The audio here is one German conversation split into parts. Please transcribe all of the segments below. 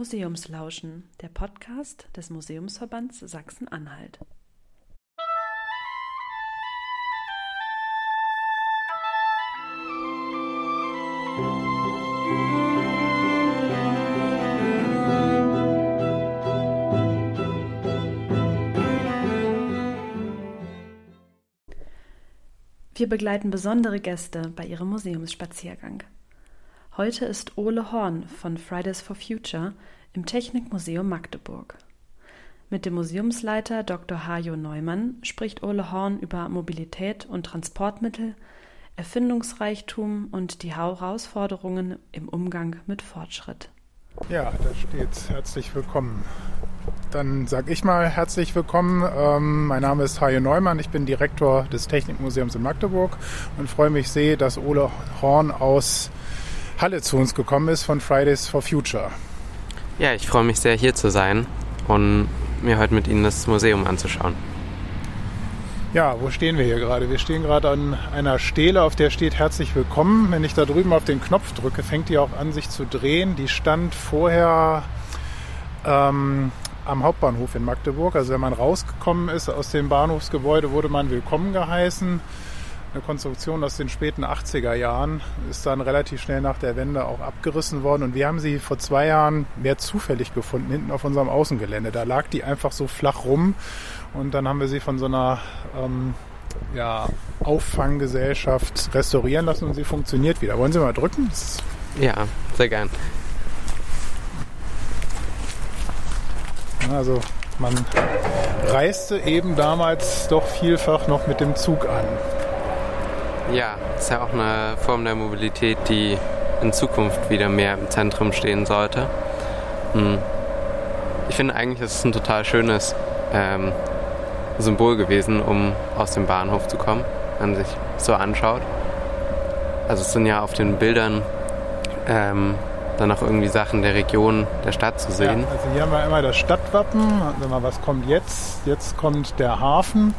Museumslauschen, der Podcast des Museumsverbands Sachsen-Anhalt. Wir begleiten besondere Gäste bei ihrem Museumsspaziergang. Heute ist Ole Horn von Fridays for Future im Technikmuseum Magdeburg. Mit dem Museumsleiter Dr. Hajo Neumann spricht Ole Horn über Mobilität und Transportmittel, Erfindungsreichtum und die Herausforderungen im Umgang mit Fortschritt. Ja, da steht herzlich willkommen. Dann sage ich mal herzlich willkommen. Ähm, mein Name ist Hajo Neumann, ich bin Direktor des Technikmuseums in Magdeburg und freue mich sehr, dass Ole Horn aus Halle zu uns gekommen ist von Fridays for Future. Ja, ich freue mich sehr, hier zu sein und mir heute mit Ihnen das Museum anzuschauen. Ja, wo stehen wir hier gerade? Wir stehen gerade an einer Stele, auf der steht herzlich willkommen. Wenn ich da drüben auf den Knopf drücke, fängt die auch an, sich zu drehen. Die stand vorher ähm, am Hauptbahnhof in Magdeburg. Also wenn man rausgekommen ist aus dem Bahnhofsgebäude, wurde man willkommen geheißen eine Konstruktion aus den späten 80er Jahren, ist dann relativ schnell nach der Wende auch abgerissen worden und wir haben sie vor zwei Jahren mehr zufällig gefunden, hinten auf unserem Außengelände. Da lag die einfach so flach rum und dann haben wir sie von so einer ähm, ja, Auffanggesellschaft restaurieren lassen und sie funktioniert wieder. Wollen Sie mal drücken? Ja, sehr gern. Also man reiste eben damals doch vielfach noch mit dem Zug an. Ja, ist ja auch eine Form der Mobilität, die in Zukunft wieder mehr im Zentrum stehen sollte. Hm. Ich finde eigentlich, ist es ein total schönes ähm, Symbol gewesen, um aus dem Bahnhof zu kommen, wenn man sich so anschaut. Also es sind ja auf den Bildern ähm, dann auch irgendwie Sachen der Region, der Stadt zu sehen. Ja, also hier haben wir immer das Stadtwappen. Also was kommt jetzt? Jetzt kommt der Hafen.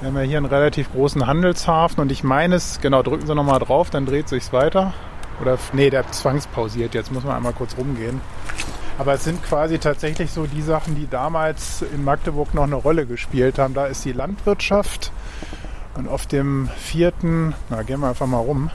Wir haben ja hier einen relativ großen Handelshafen und ich meine es, genau, drücken Sie nochmal drauf, dann dreht sich's weiter. Oder, nee, der zwangspausiert, jetzt muss man einmal kurz rumgehen. Aber es sind quasi tatsächlich so die Sachen, die damals in Magdeburg noch eine Rolle gespielt haben. Da ist die Landwirtschaft und auf dem vierten, na gehen wir einfach mal rum,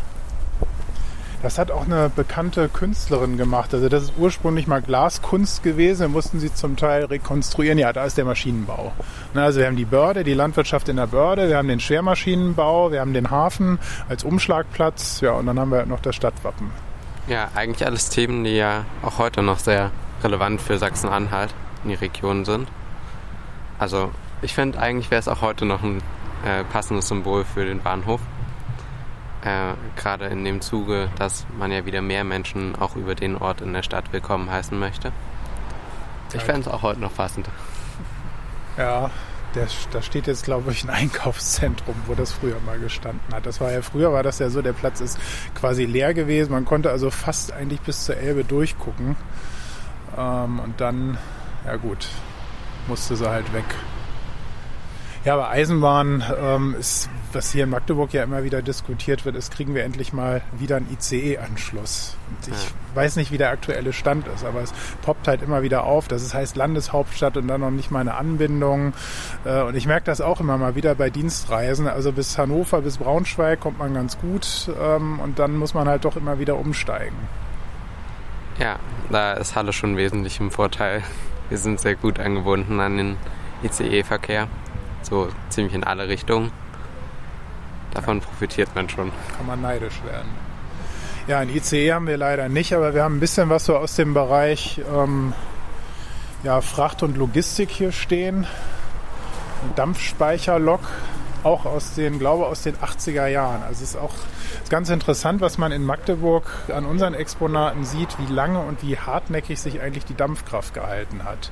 das hat auch eine bekannte Künstlerin gemacht. Also das ist ursprünglich mal Glaskunst gewesen. Da mussten sie zum Teil rekonstruieren. Ja, da ist der Maschinenbau. Also wir haben die Börde, die Landwirtschaft in der Börde, wir haben den Schwermaschinenbau, wir haben den Hafen als Umschlagplatz. Ja, und dann haben wir noch das Stadtwappen. Ja, eigentlich alles Themen, die ja auch heute noch sehr relevant für Sachsen-Anhalt in die Region sind. Also ich finde, eigentlich wäre es auch heute noch ein äh, passendes Symbol für den Bahnhof äh, gerade in dem Zuge, dass man ja wieder mehr Menschen auch über den Ort in der Stadt willkommen heißen möchte. Ich fände es auch heute noch passend. Ja, der, da steht jetzt, glaube ich, ein Einkaufszentrum, wo das früher mal gestanden hat. Das war ja früher, war das ja so, der Platz ist quasi leer gewesen. Man konnte also fast eigentlich bis zur Elbe durchgucken. Ähm, und dann, ja gut, musste sie halt weg. Ja, aber Eisenbahn ähm, ist, was hier in Magdeburg ja immer wieder diskutiert wird, ist, kriegen wir endlich mal wieder einen ICE-Anschluss. Ich ja. weiß nicht, wie der aktuelle Stand ist, aber es poppt halt immer wieder auf. Das heißt Landeshauptstadt und dann noch nicht mal eine Anbindung. Äh, und ich merke das auch immer mal wieder bei Dienstreisen. Also bis Hannover, bis Braunschweig kommt man ganz gut ähm, und dann muss man halt doch immer wieder umsteigen. Ja, da ist Halle schon wesentlich im Vorteil. Wir sind sehr gut angebunden an den ICE-Verkehr so ziemlich in alle Richtungen. Davon profitiert man schon. Kann man neidisch werden. Ja, ein ICE haben wir leider nicht, aber wir haben ein bisschen was so aus dem Bereich ähm, ja, Fracht und Logistik hier stehen. Eine Dampfspeicherlok, auch aus den, glaube aus den 80er Jahren. Also es ist auch ist ganz interessant, was man in Magdeburg an unseren Exponaten sieht, wie lange und wie hartnäckig sich eigentlich die Dampfkraft gehalten hat.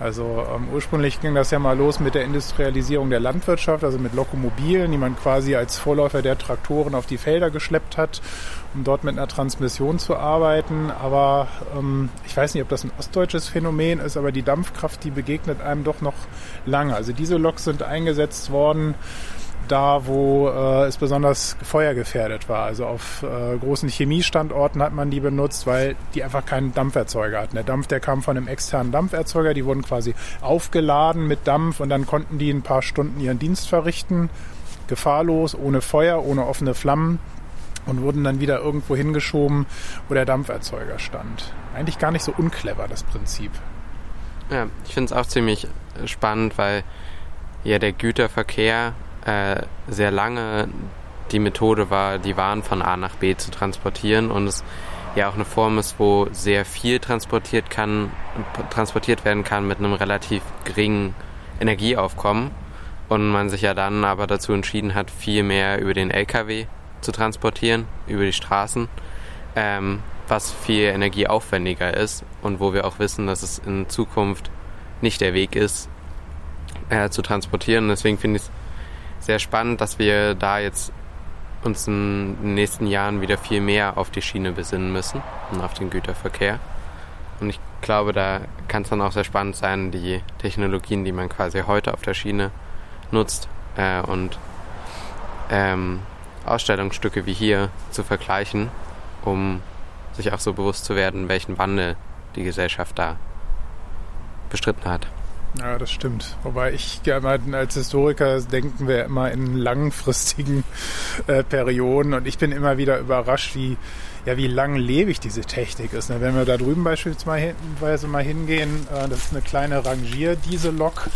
Also ähm, ursprünglich ging das ja mal los mit der Industrialisierung der Landwirtschaft, also mit Lokomobilen, die man quasi als Vorläufer der Traktoren auf die Felder geschleppt hat, um dort mit einer Transmission zu arbeiten. Aber ähm, ich weiß nicht, ob das ein ostdeutsches Phänomen ist, aber die Dampfkraft, die begegnet einem doch noch lange. Also diese Loks sind eingesetzt worden da, wo äh, es besonders feuergefährdet war. Also auf äh, großen Chemiestandorten hat man die benutzt, weil die einfach keinen Dampferzeuger hatten. Der Dampf, der kam von einem externen Dampferzeuger, die wurden quasi aufgeladen mit Dampf und dann konnten die ein paar Stunden ihren Dienst verrichten, gefahrlos, ohne Feuer, ohne offene Flammen und wurden dann wieder irgendwo hingeschoben, wo der Dampferzeuger stand. Eigentlich gar nicht so unclever, das Prinzip. Ja, ich finde es auch ziemlich spannend, weil ja der Güterverkehr äh, sehr lange die Methode war, die Waren von A nach B zu transportieren und es ja auch eine Form ist, wo sehr viel transportiert kann, transportiert werden kann mit einem relativ geringen Energieaufkommen und man sich ja dann aber dazu entschieden hat, viel mehr über den LKW zu transportieren, über die Straßen, ähm, was viel energieaufwendiger ist und wo wir auch wissen, dass es in Zukunft nicht der Weg ist, äh, zu transportieren. Deswegen finde ich es sehr spannend, dass wir da jetzt uns in den nächsten Jahren wieder viel mehr auf die Schiene besinnen müssen und auf den Güterverkehr. Und ich glaube, da kann es dann auch sehr spannend sein, die Technologien, die man quasi heute auf der Schiene nutzt äh, und ähm, Ausstellungsstücke wie hier zu vergleichen, um sich auch so bewusst zu werden, welchen Wandel die Gesellschaft da bestritten hat. Ja, das stimmt. Wobei ich als Historiker denken wir immer in langfristigen äh, Perioden und ich bin immer wieder überrascht, wie ja, wie langlebig diese Technik ist. Ne? Wenn wir da drüben beispielsweise mal hingehen, äh, das ist eine kleine Rangier-Diesellok.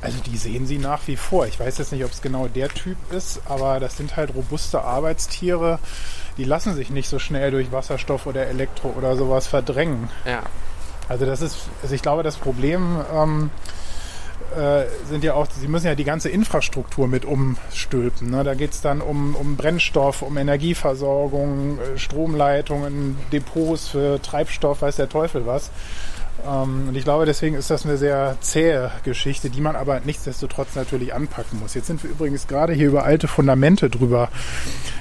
Also die sehen sie nach wie vor. Ich weiß jetzt nicht, ob es genau der Typ ist, aber das sind halt robuste Arbeitstiere. Die lassen sich nicht so schnell durch Wasserstoff oder Elektro oder sowas verdrängen. Ja. Also das ist, also ich glaube, das Problem ähm, äh, sind ja auch, sie müssen ja die ganze Infrastruktur mit umstülpen. Ne? Da geht es dann um, um Brennstoff, um Energieversorgung, äh, Stromleitungen, Depots für Treibstoff, weiß der Teufel was. Ähm, und ich glaube, deswegen ist das eine sehr zähe Geschichte, die man aber nichtsdestotrotz natürlich anpacken muss. Jetzt sind wir übrigens gerade hier über alte Fundamente drüber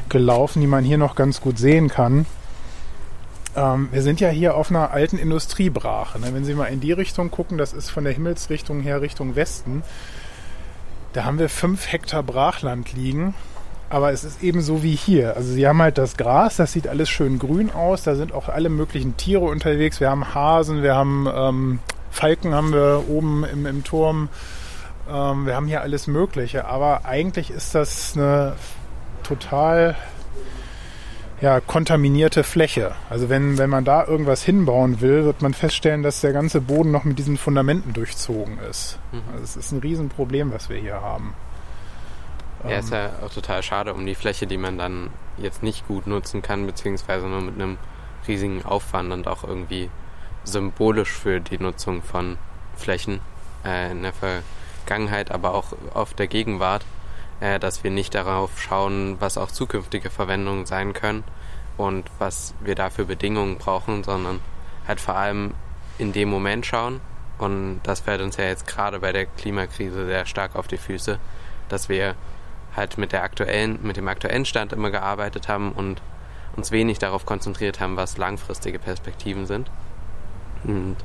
gelaufen, die man hier noch ganz gut sehen kann. Ähm, wir sind ja hier auf einer alten Industriebrache. Ne? Wenn Sie mal in die Richtung gucken, das ist von der Himmelsrichtung her Richtung Westen. Da haben wir fünf Hektar Brachland liegen. Aber es ist eben so wie hier. Also sie haben halt das Gras, das sieht alles schön grün aus. Da sind auch alle möglichen Tiere unterwegs. Wir haben Hasen, wir haben ähm, Falken haben wir oben im, im Turm. Ähm, wir haben hier alles Mögliche. Aber eigentlich ist das eine total ja, kontaminierte Fläche. Also wenn, wenn man da irgendwas hinbauen will, wird man feststellen, dass der ganze Boden noch mit diesen Fundamenten durchzogen ist. Mhm. Also es ist ein Riesenproblem, was wir hier haben. Ja, ist ja auch total schade um die Fläche, die man dann jetzt nicht gut nutzen kann, beziehungsweise nur mit einem riesigen Aufwand und auch irgendwie symbolisch für die Nutzung von Flächen äh, in der Vergangenheit, aber auch auf der Gegenwart äh, dass wir nicht darauf schauen, was auch zukünftige Verwendungen sein können und was wir da für Bedingungen brauchen, sondern halt vor allem in dem Moment schauen. Und das fällt uns ja jetzt gerade bei der Klimakrise sehr stark auf die Füße, dass wir halt mit der aktuellen, mit dem aktuellen Stand immer gearbeitet haben und uns wenig darauf konzentriert haben, was langfristige Perspektiven sind. Und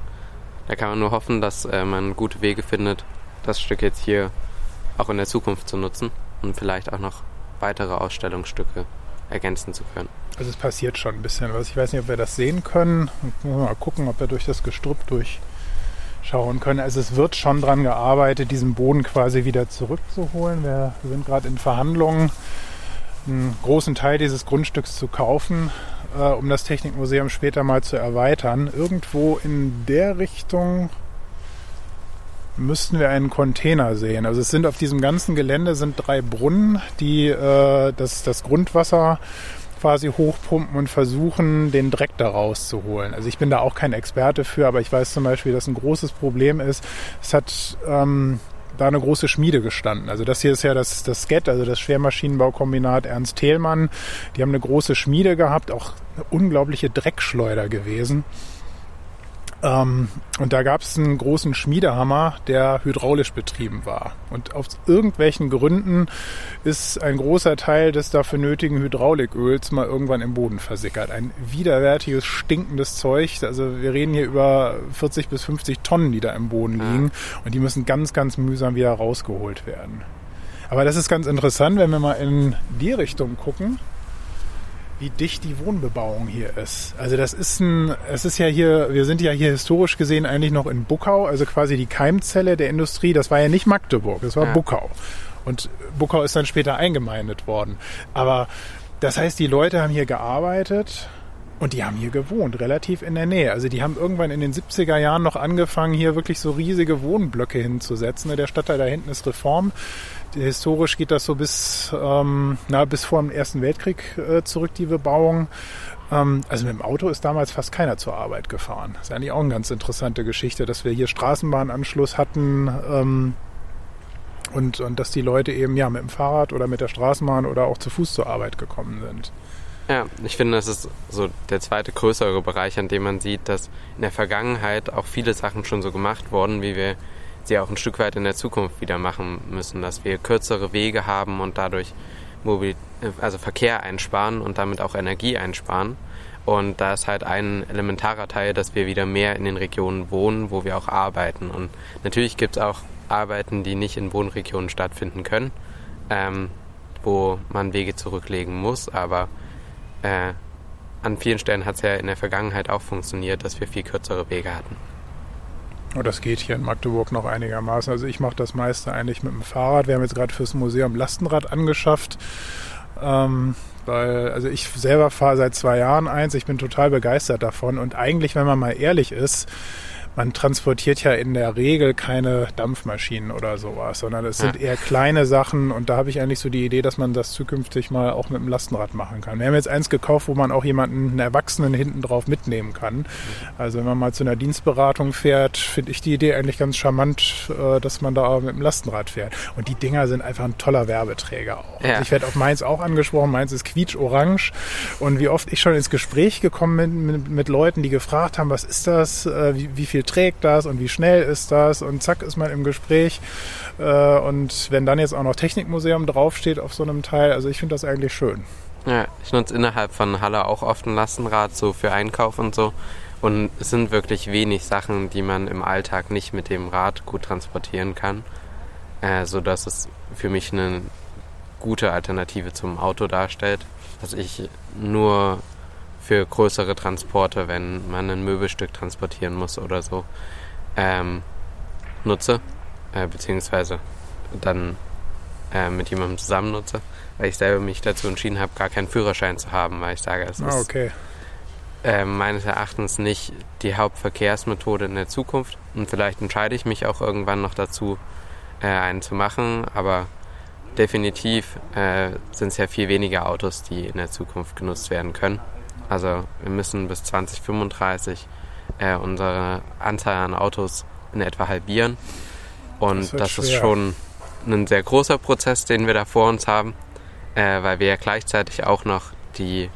da kann man nur hoffen, dass äh, man gute Wege findet, das Stück jetzt hier auch in der Zukunft zu nutzen und vielleicht auch noch weitere Ausstellungsstücke ergänzen zu können. Also es passiert schon ein bisschen was. Ich weiß nicht, ob wir das sehen können. Mal gucken, ob wir durch das Gestrüpp durchschauen können. Also es wird schon daran gearbeitet, diesen Boden quasi wieder zurückzuholen. Wir sind gerade in Verhandlungen, einen großen Teil dieses Grundstücks zu kaufen, äh, um das Technikmuseum später mal zu erweitern. Irgendwo in der Richtung müssten wir einen Container sehen. Also es sind auf diesem ganzen Gelände sind drei Brunnen, die äh, das, das Grundwasser quasi hochpumpen und versuchen, den Dreck da rauszuholen. Also ich bin da auch kein Experte für, aber ich weiß zum Beispiel, dass ein großes Problem ist. Es hat ähm, da eine große Schmiede gestanden. Also das hier ist ja das, das SCET, also das Schwermaschinenbaukombinat Ernst Thälmann. Die haben eine große Schmiede gehabt, auch eine unglaubliche Dreckschleuder gewesen. Ähm, und da gab es einen großen Schmiedehammer, der hydraulisch betrieben war. Und aus irgendwelchen Gründen ist ein großer Teil des dafür nötigen Hydrauliköls mal irgendwann im Boden versickert. Ein widerwärtiges, stinkendes Zeug. Also wir reden hier über 40 bis 50 Tonnen, die da im Boden liegen. Und die müssen ganz, ganz mühsam wieder rausgeholt werden. Aber das ist ganz interessant, wenn wir mal in die Richtung gucken, wie dicht die Wohnbebauung hier ist. Also das ist ein, es ist ja hier, wir sind ja hier historisch gesehen eigentlich noch in Buckau, also quasi die Keimzelle der Industrie. Das war ja nicht Magdeburg, das war ja. Buckau. Und Buckau ist dann später eingemeindet worden. Aber das heißt, die Leute haben hier gearbeitet und die haben hier gewohnt, relativ in der Nähe. Also die haben irgendwann in den 70er Jahren noch angefangen, hier wirklich so riesige Wohnblöcke hinzusetzen. Der Stadtteil da hinten ist Reform. Historisch geht das so bis, ähm, na, bis vor dem Ersten Weltkrieg äh, zurück, die Bebauung. Ähm, also mit dem Auto ist damals fast keiner zur Arbeit gefahren. Das ist eigentlich auch eine ganz interessante Geschichte, dass wir hier Straßenbahnanschluss hatten. Ähm, und, und dass die Leute eben ja mit dem Fahrrad oder mit der Straßenbahn oder auch zu Fuß zur Arbeit gekommen sind. Ja, ich finde, das ist so der zweite größere Bereich, an dem man sieht, dass in der Vergangenheit auch viele Sachen schon so gemacht wurden, wie wir sie auch ein Stück weit in der Zukunft wieder machen müssen, dass wir kürzere Wege haben und dadurch Mobil also Verkehr einsparen und damit auch Energie einsparen. Und da ist halt ein elementarer Teil, dass wir wieder mehr in den Regionen wohnen, wo wir auch arbeiten. Und natürlich gibt es auch Arbeiten, die nicht in Wohnregionen stattfinden können, ähm, wo man Wege zurücklegen muss, aber äh, an vielen Stellen hat es ja in der Vergangenheit auch funktioniert, dass wir viel kürzere Wege hatten. Oh, das geht hier in Magdeburg noch einigermaßen. Also ich mache das meiste eigentlich mit dem Fahrrad. Wir haben jetzt gerade fürs Museum Lastenrad angeschafft. Ähm, weil, also ich selber fahre seit zwei Jahren eins, ich bin total begeistert davon. Und eigentlich, wenn man mal ehrlich ist, man transportiert ja in der Regel keine Dampfmaschinen oder sowas, sondern es sind eher kleine Sachen und da habe ich eigentlich so die Idee, dass man das zukünftig mal auch mit dem Lastenrad machen kann. Wir haben jetzt eins gekauft, wo man auch jemanden, einen Erwachsenen hinten drauf mitnehmen kann. Also wenn man mal zu einer Dienstberatung fährt, finde ich die Idee eigentlich ganz charmant, äh, dass man da mit dem Lastenrad fährt. Und die Dinger sind einfach ein toller Werbeträger auch. Ja. Also ich werde auf meins auch angesprochen, meins ist quietsch-orange und wie oft ich schon ins Gespräch gekommen bin mit, mit Leuten, die gefragt haben, was ist das, äh, wie, wie viel trägt das und wie schnell ist das und zack ist man im Gespräch. Äh, und wenn dann jetzt auch noch Technikmuseum draufsteht auf so einem Teil, also ich finde das eigentlich schön. Ja, ich nutze innerhalb von Halle auch oft ein Lastenrad, so für Einkauf und so. Und es sind wirklich wenig Sachen, die man im Alltag nicht mit dem Rad gut transportieren kann, äh, sodass es für mich eine gute Alternative zum Auto darstellt. dass ich nur für größere Transporte, wenn man ein Möbelstück transportieren muss oder so, ähm, nutze, äh, beziehungsweise dann äh, mit jemandem zusammen nutze, weil ich selber mich dazu entschieden habe, gar keinen Führerschein zu haben, weil ich sage, es ah, okay. ist äh, meines Erachtens nicht die Hauptverkehrsmethode in der Zukunft und vielleicht entscheide ich mich auch irgendwann noch dazu, äh, einen zu machen, aber definitiv äh, sind es ja viel weniger Autos, die in der Zukunft genutzt werden können. Also wir müssen bis 2035 äh, unsere Anzahl an Autos in etwa halbieren. Und das, das ist schon ein sehr großer Prozess, den wir da vor uns haben, äh, weil wir ja gleichzeitig auch noch die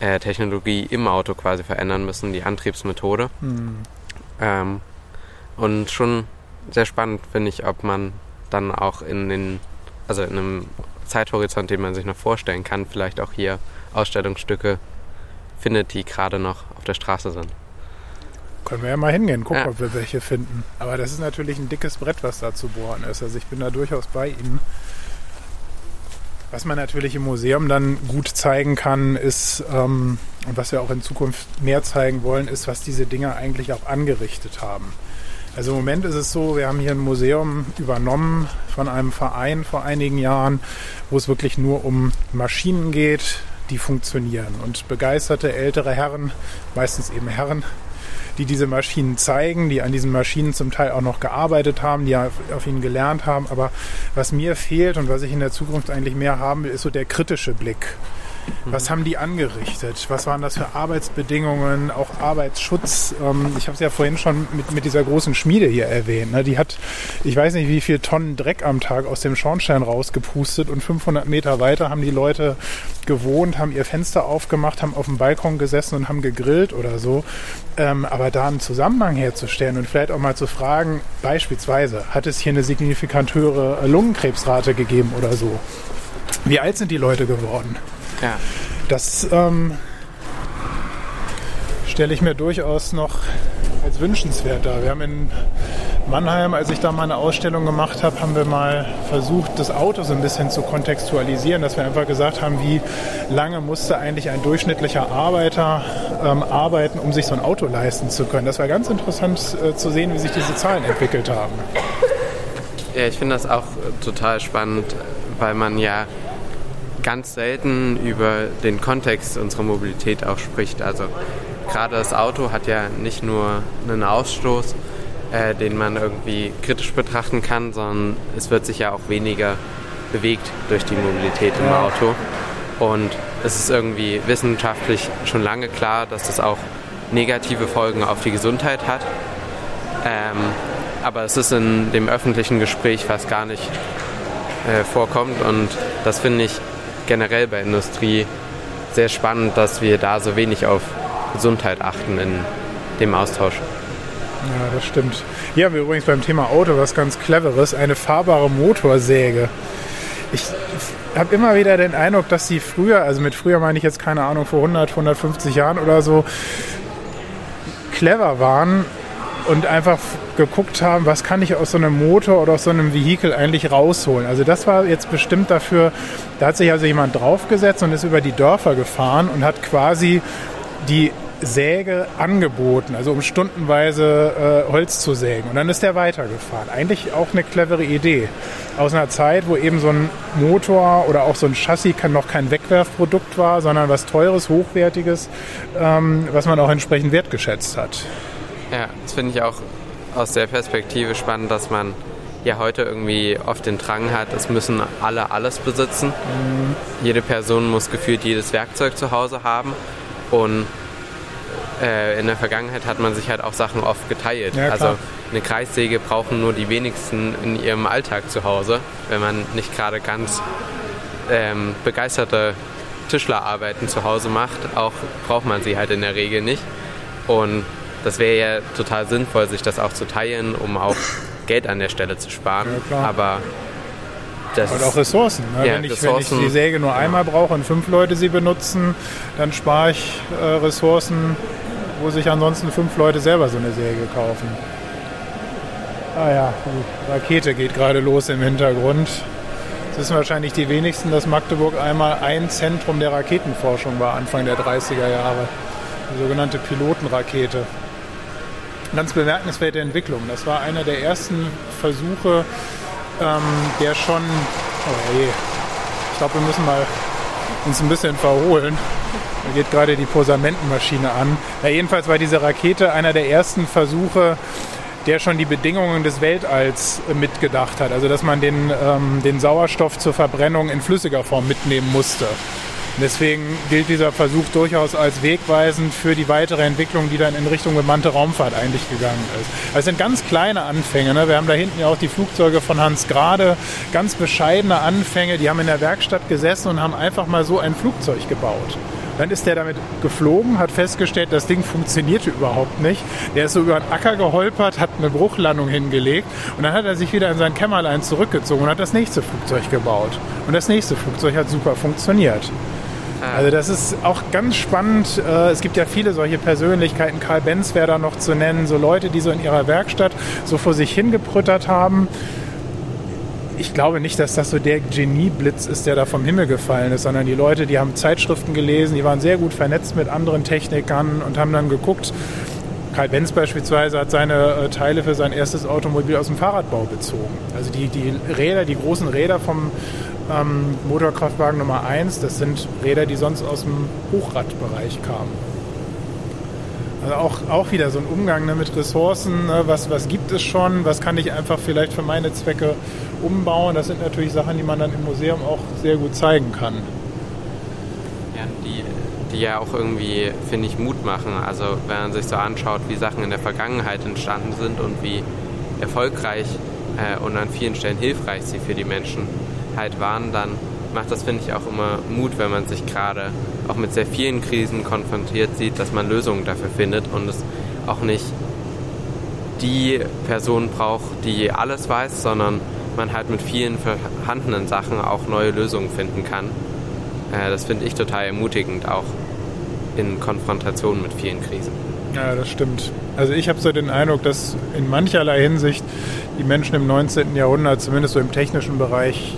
äh, Technologie im Auto quasi verändern müssen, die Antriebsmethode. Hm. Ähm, und schon sehr spannend finde ich, ob man dann auch in den, also in einem Zeithorizont, den man sich noch vorstellen kann, vielleicht auch hier Ausstellungsstücke findet, die gerade noch auf der Straße sind. Können wir ja mal hingehen, gucken, ja. ob wir welche finden. Aber das ist natürlich ein dickes Brett, was da zu bohren ist. Also ich bin da durchaus bei Ihnen. Was man natürlich im Museum dann gut zeigen kann, ist, ähm, und was wir auch in Zukunft mehr zeigen wollen, ist, was diese Dinger eigentlich auch angerichtet haben. Also im Moment ist es so, wir haben hier ein Museum übernommen von einem Verein vor einigen Jahren, wo es wirklich nur um Maschinen geht, die funktionieren. Und begeisterte ältere Herren, meistens eben Herren, die diese Maschinen zeigen, die an diesen Maschinen zum Teil auch noch gearbeitet haben, die auf, auf ihnen gelernt haben. Aber was mir fehlt und was ich in der Zukunft eigentlich mehr haben will, ist so der kritische Blick. Was haben die angerichtet? Was waren das für Arbeitsbedingungen, auch Arbeitsschutz? Ähm, ich habe es ja vorhin schon mit, mit dieser großen Schmiede hier erwähnt. Ne? Die hat, ich weiß nicht, wie viel Tonnen Dreck am Tag aus dem Schornstein rausgepustet und 500 Meter weiter haben die Leute gewohnt, haben ihr Fenster aufgemacht, haben auf dem Balkon gesessen und haben gegrillt oder so. Ähm, aber da einen Zusammenhang herzustellen und vielleicht auch mal zu fragen, beispielsweise, hat es hier eine signifikant höhere Lungenkrebsrate gegeben oder so? Wie alt sind die Leute geworden? Ja. Das ähm, stelle ich mir durchaus noch als wünschenswert dar. Wir haben in Mannheim, als ich da mal eine Ausstellung gemacht habe, haben wir mal versucht, das Auto so ein bisschen zu kontextualisieren, dass wir einfach gesagt haben, wie lange musste eigentlich ein durchschnittlicher Arbeiter ähm, arbeiten, um sich so ein Auto leisten zu können. Das war ganz interessant äh, zu sehen, wie sich diese Zahlen entwickelt haben. Ja, ich finde das auch total spannend, weil man ja ganz selten über den Kontext unserer Mobilität auch spricht. Also gerade das Auto hat ja nicht nur einen Ausstoß, äh, den man irgendwie kritisch betrachten kann, sondern es wird sich ja auch weniger bewegt durch die Mobilität im Auto. Und es ist irgendwie wissenschaftlich schon lange klar, dass das auch negative Folgen auf die Gesundheit hat. Ähm, aber es ist in dem öffentlichen Gespräch fast gar nicht äh, vorkommt und das finde ich generell bei Industrie sehr spannend, dass wir da so wenig auf Gesundheit achten in dem Austausch. Ja, das stimmt. Hier haben wir übrigens beim Thema Auto was ganz Cleveres, eine fahrbare Motorsäge. Ich habe immer wieder den Eindruck, dass sie früher, also mit früher meine ich jetzt keine Ahnung, vor 100, 150 Jahren oder so, clever waren und einfach geguckt haben, was kann ich aus so einem Motor oder aus so einem Vehikel eigentlich rausholen. Also das war jetzt bestimmt dafür, da hat sich also jemand draufgesetzt und ist über die Dörfer gefahren und hat quasi die Säge angeboten, also um stundenweise äh, Holz zu sägen. Und dann ist er weitergefahren. Eigentlich auch eine clevere Idee. Aus einer Zeit, wo eben so ein Motor oder auch so ein Chassis noch kein Wegwerfprodukt war, sondern was Teures, Hochwertiges, ähm, was man auch entsprechend wertgeschätzt hat. Ja, das finde ich auch aus der Perspektive spannend, dass man ja heute irgendwie oft den Drang hat, es müssen alle alles besitzen. Mhm. Jede Person muss gefühlt jedes Werkzeug zu Hause haben. Und äh, in der Vergangenheit hat man sich halt auch Sachen oft geteilt. Ja, also eine Kreissäge brauchen nur die wenigsten in ihrem Alltag zu Hause, wenn man nicht gerade ganz ähm, begeisterte Tischlerarbeiten zu Hause macht. Auch braucht man sie halt in der Regel nicht. Und das wäre ja total sinnvoll, sich das auch zu teilen, um auch Geld an der Stelle zu sparen. Ja, Aber das und auch Ressourcen. Ne? Ja, wenn, ich, Ressourcen. wenn, ich, die Säge nur einmal brauche und fünf Leute sie benutzen, dann spare ich äh, Ressourcen, wo sich ansonsten fünf Leute selber so eine Säge kaufen. Ah ja, die Rakete geht gerade los im Hintergrund. Es wissen wahrscheinlich die wenigsten, dass Magdeburg einmal ein Zentrum der Raketenforschung war, Anfang der 30er Jahre. Die sogenannte Pilotenrakete ganz bemerkenswerte Entwicklung. Das war einer der ersten Versuche, ähm, der schon, oh je, ich glaube, wir müssen mal uns ein bisschen verholen. Da geht gerade die Posamentenmaschine an. Ja, jedenfalls war diese Rakete einer der ersten Versuche, der schon die Bedingungen des Weltalls mitgedacht hat. Also dass man den, ähm, den Sauerstoff zur Verbrennung in flüssiger Form mitnehmen musste. Deswegen gilt dieser Versuch durchaus als wegweisend für die weitere Entwicklung, die dann in Richtung bemannte Raumfahrt eigentlich gegangen ist. Also es sind ganz kleine Anfänge. Ne? Wir haben da hinten ja auch die Flugzeuge von Hans Grade, ganz bescheidene Anfänge. Die haben in der Werkstatt gesessen und haben einfach mal so ein Flugzeug gebaut. Dann ist der damit geflogen, hat festgestellt, das Ding funktionierte überhaupt nicht. Der ist so über einen Acker geholpert, hat eine Bruchlandung hingelegt und dann hat er sich wieder in sein Kämmerlein zurückgezogen und hat das nächste Flugzeug gebaut. Und das nächste Flugzeug hat super funktioniert. Also das ist auch ganz spannend. Äh, es gibt ja viele solche Persönlichkeiten. Karl Benz wäre da noch zu nennen. So Leute, die so in ihrer Werkstatt so vor sich hingeprüttert haben. Ich glaube nicht, dass das so der Genieblitz ist, der da vom Himmel gefallen ist, sondern die Leute, die haben Zeitschriften gelesen, die waren sehr gut vernetzt mit anderen Technikern und haben dann geguckt, Karl Benz beispielsweise hat seine äh, Teile für sein erstes Automobil aus dem Fahrradbau bezogen. Also die, die Räder, die großen Räder vom ähm, Motorkraftwagen Nummer 1, das sind Räder, die sonst aus dem Hochradbereich kamen. Also auch, auch wieder so ein Umgang ne, mit Ressourcen, ne, was, was gibt es schon, was kann ich einfach vielleicht für meine Zwecke umbauen. Das sind natürlich Sachen, die man dann im Museum auch sehr gut zeigen kann. Ja, die, die ja auch irgendwie, finde ich, Mut machen. Also wenn man sich so anschaut, wie Sachen in der Vergangenheit entstanden sind und wie erfolgreich äh, und an vielen Stellen hilfreich sie für die Menschen halt waren, dann macht das, finde ich, auch immer Mut, wenn man sich gerade auch mit sehr vielen Krisen konfrontiert sieht, dass man Lösungen dafür findet und es auch nicht die Person braucht, die alles weiß, sondern man halt mit vielen vorhandenen Sachen auch neue Lösungen finden kann. Äh, das finde ich total ermutigend, auch in Konfrontation mit vielen Krisen. Ja, das stimmt. Also ich habe so den Eindruck, dass in mancherlei Hinsicht die Menschen im 19. Jahrhundert, zumindest so im technischen Bereich,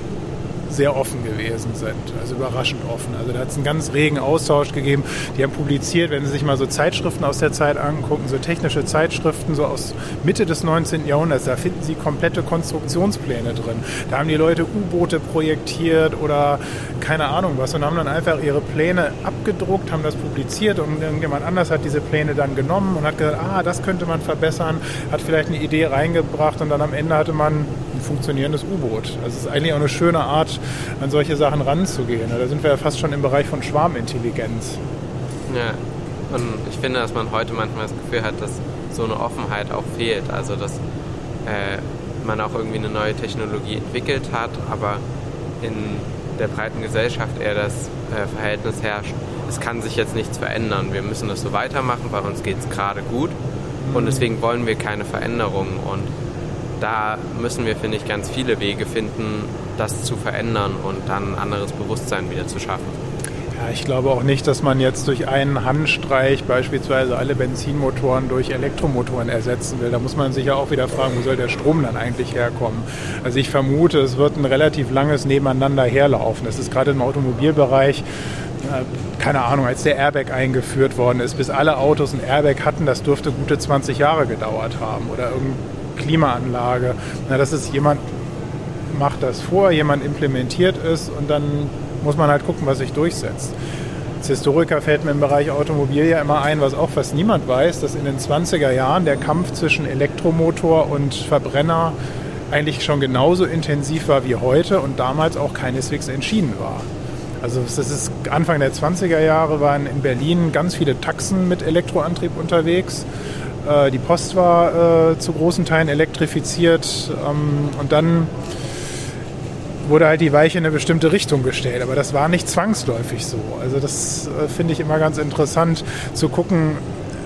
sehr offen gewesen sind, also überraschend offen. Also da hat es einen ganz regen Austausch gegeben. Die haben publiziert, wenn Sie sich mal so Zeitschriften aus der Zeit angucken, so technische Zeitschriften so aus Mitte des 19. Jahrhunderts, da finden Sie komplette Konstruktionspläne drin. Da haben die Leute U-Boote projektiert oder keine Ahnung was und haben dann einfach ihre Pläne abgedruckt, haben das publiziert und irgendjemand anders hat diese Pläne dann genommen und hat gesagt, ah, das könnte man verbessern, hat vielleicht eine Idee reingebracht und dann am Ende hatte man funktionierendes U-Boot. Also es ist eigentlich auch eine schöne Art, an solche Sachen ranzugehen. Da sind wir ja fast schon im Bereich von Schwarmintelligenz. Ja, und ich finde, dass man heute manchmal das Gefühl hat, dass so eine Offenheit auch fehlt. Also, dass äh, man auch irgendwie eine neue Technologie entwickelt hat, aber in der breiten Gesellschaft eher das äh, Verhältnis herrscht, es kann sich jetzt nichts verändern. Wir müssen das so weitermachen, bei uns geht es gerade gut und deswegen wollen wir keine Veränderungen. Und da müssen wir, finde ich, ganz viele Wege finden, das zu verändern und dann ein anderes Bewusstsein wieder zu schaffen. Ja, ich glaube auch nicht, dass man jetzt durch einen Handstreich beispielsweise alle Benzinmotoren durch Elektromotoren ersetzen will. Da muss man sich ja auch wieder fragen, wo soll der Strom dann eigentlich herkommen? Also ich vermute, es wird ein relativ langes Nebeneinander herlaufen. Das ist gerade im Automobilbereich keine Ahnung, als der Airbag eingeführt worden ist, bis alle Autos ein Airbag hatten, das dürfte gute 20 Jahre gedauert haben oder irgendeine Klimaanlage. Na, das ist jemand macht das vor, jemand implementiert es und dann muss man halt gucken, was sich durchsetzt. Als Historiker fällt mir im Bereich Automobil ja immer ein, was auch fast niemand weiß, dass in den 20er Jahren der Kampf zwischen Elektromotor und Verbrenner eigentlich schon genauso intensiv war wie heute und damals auch keineswegs entschieden war. Also das ist Anfang der 20er Jahre waren in Berlin ganz viele Taxen mit Elektroantrieb unterwegs. Äh, die Post war äh, zu großen Teilen elektrifiziert ähm, und dann wurde halt die Weiche in eine bestimmte Richtung gestellt. Aber das war nicht zwangsläufig so. Also das äh, finde ich immer ganz interessant zu gucken,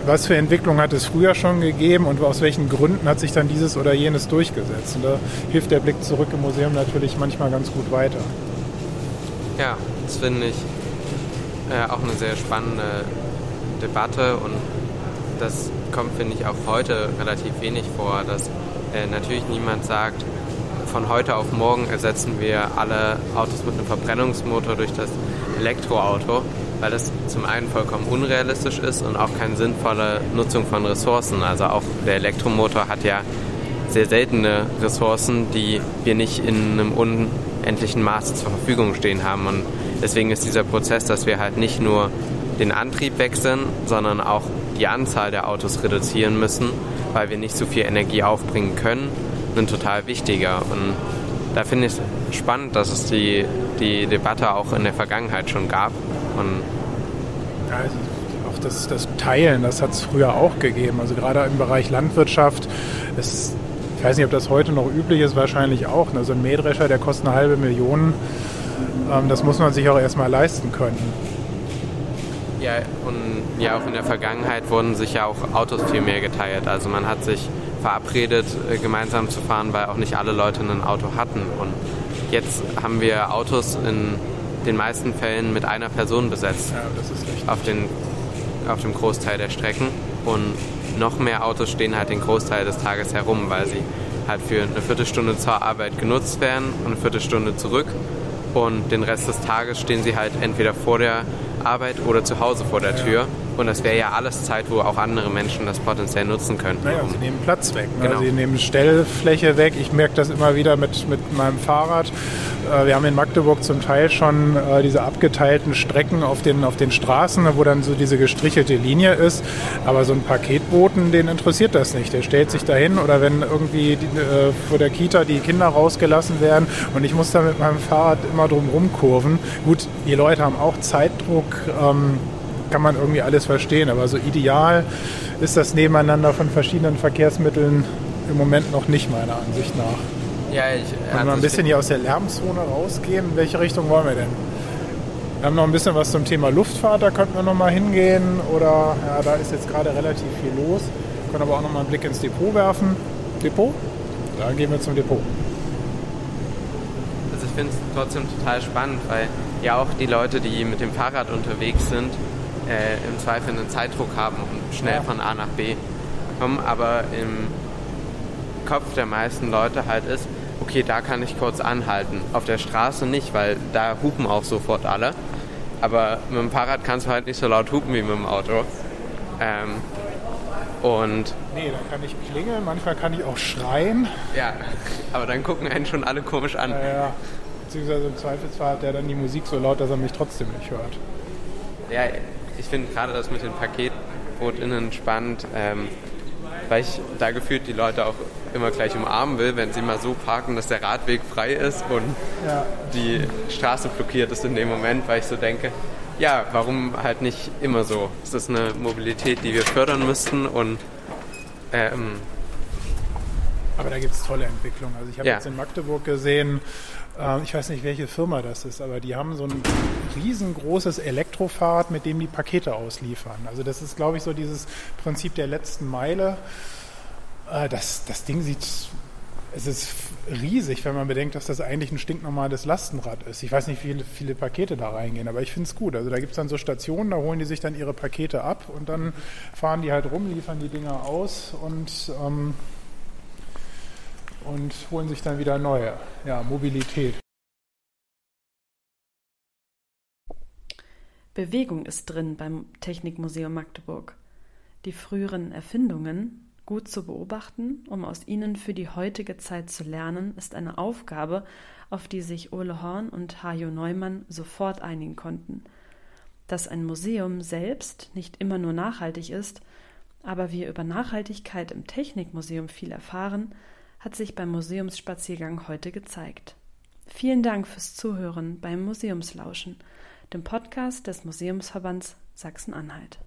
was für Entwicklung hat es früher schon gegeben und aus welchen Gründen hat sich dann dieses oder jenes durchgesetzt. Und da hilft der Blick zurück im Museum natürlich manchmal ganz gut weiter. Ja, das finde ich äh, auch eine sehr spannende Debatte und das kommt, finde ich, auch heute relativ wenig vor, dass äh, natürlich niemand sagt, von heute auf morgen ersetzen wir alle Autos mit einem Verbrennungsmotor durch das Elektroauto, weil das zum einen vollkommen unrealistisch ist und auch keine sinnvolle Nutzung von Ressourcen. Also auch der Elektromotor hat ja sehr seltene Ressourcen, die wir nicht in einem unendlichen Maße zur Verfügung stehen haben. Und deswegen ist dieser Prozess, dass wir halt nicht nur den Antrieb wechseln, sondern auch die Anzahl der Autos reduzieren müssen, weil wir nicht so viel Energie aufbringen können, ein total wichtiger. Und da finde ich es spannend, dass es die, die Debatte auch in der Vergangenheit schon gab. Und also auch das, das Teilen, das hat es früher auch gegeben. Also gerade im Bereich Landwirtschaft, es, ich weiß nicht, ob das heute noch üblich ist, wahrscheinlich auch. Also ein Mähdrescher, der kostet eine halbe Million. Ähm, das muss man sich auch erstmal leisten können. Ja, und ja, auch in der Vergangenheit wurden sich ja auch Autos viel mehr geteilt. Also man hat sich verabredet, äh, gemeinsam zu fahren, weil auch nicht alle Leute ein Auto hatten. Und jetzt haben wir Autos in den meisten Fällen mit einer Person besetzt. Ja, das ist richtig. Auf, den, auf dem Großteil der Strecken. Und noch mehr Autos stehen halt den Großteil des Tages herum, weil sie halt für eine Viertelstunde zur Arbeit genutzt werden und eine Viertelstunde zurück. Und den Rest des Tages stehen sie halt entweder vor der Arbeit oder zu Hause vor der Tür. Und das wäre ja alles Zeit, wo auch andere Menschen das potenziell nutzen könnten. Naja, sie nehmen Platz weg. Ne? Genau. Sie nehmen Stellfläche weg. Ich merke das immer wieder mit, mit meinem Fahrrad. Äh, wir haben in Magdeburg zum Teil schon äh, diese abgeteilten Strecken auf den, auf den Straßen, wo dann so diese gestrichelte Linie ist. Aber so ein Paketboten, den interessiert das nicht. Der stellt sich dahin oder wenn irgendwie die, äh, vor der Kita die Kinder rausgelassen werden und ich muss da mit meinem Fahrrad immer drum rumkurven. Gut, die Leute haben auch Zeitdruck. Ähm, kann man irgendwie alles verstehen. Aber so ideal ist das Nebeneinander von verschiedenen Verkehrsmitteln im Moment noch nicht, meiner Ansicht nach. Ja, ich. Wenn wir mal ein bisschen hier aus der Lärmzone rausgehen, in welche Richtung wollen wir denn? Wir haben noch ein bisschen was zum Thema Luftfahrt, da könnten wir noch mal hingehen. Oder ja, da ist jetzt gerade relativ viel los. Wir können aber auch noch mal einen Blick ins Depot werfen. Depot? Da gehen wir zum Depot. Ich finde es trotzdem total spannend, weil ja auch die Leute, die mit dem Fahrrad unterwegs sind, äh, im Zweifel einen Zeitdruck haben und schnell Ja. von A nach B kommen, aber im Kopf der meisten Leute halt ist, okay, da kann ich kurz anhalten. Auf der Straße nicht, weil da hupen auch sofort alle. Aber mit dem Fahrrad kannst du halt nicht so laut hupen wie mit dem Auto. Ähm, und Nee, da kann ich klingeln, manchmal kann ich auch schreien. ja, aber dann gucken einen schon alle komisch an. Ja, ja. Beziehungsweise im Zweifelsfall hat der dann die Musik so laut, dass er mich trotzdem nicht hört. Ja, ich finde gerade das mit den PaketbootInnen spannend, ähm, weil ich da gefühlt die Leute auch immer gleich umarmen will, wenn sie mal so parken, dass der Radweg frei ist und Ja. die Straße blockiert ist in dem Moment, weil ich so denke, ja, warum halt nicht immer so? Es ist eine Mobilität, die wir fördern müssten und ähm, Aber da gibt es tolle Entwicklungen. Also ich habe Ja. jetzt in Magdeburg gesehen, äh, ich weiß nicht, welche Firma das ist, aber die haben so ein riesengroßes Elektrofahrrad, mit dem die Pakete ausliefern. Also das ist, glaube ich, so dieses Prinzip der letzten Meile. Äh, das, das Ding sieht, es ist riesig, wenn man bedenkt, dass das eigentlich ein stinknormales Lastenrad ist. Ich weiß nicht, wie viele, viele Pakete da reingehen, aber ich finde es gut. Also da gibt es dann so Stationen, da holen die sich dann ihre Pakete ab und dann fahren die halt rum, liefern die Dinger aus und ähm, und holen sich dann wieder neue. Ja, Mobilität. Bewegung ist drin beim Technikmuseum Magdeburg. Die früheren Erfindungen gut zu beobachten, um aus ihnen für die heutige Zeit zu lernen, ist eine Aufgabe, auf die sich Ole Horn und Hajo Neumann sofort einigen konnten. Dass ein Museum selbst nicht immer nur nachhaltig ist, aber wir über Nachhaltigkeit im Technikmuseum viel erfahren, hat sich beim Museumsspaziergang heute gezeigt. Vielen Dank fürs Zuhören beim Museumslauschen, dem Podcast des Museumsverbands Sachsen-Anhalt.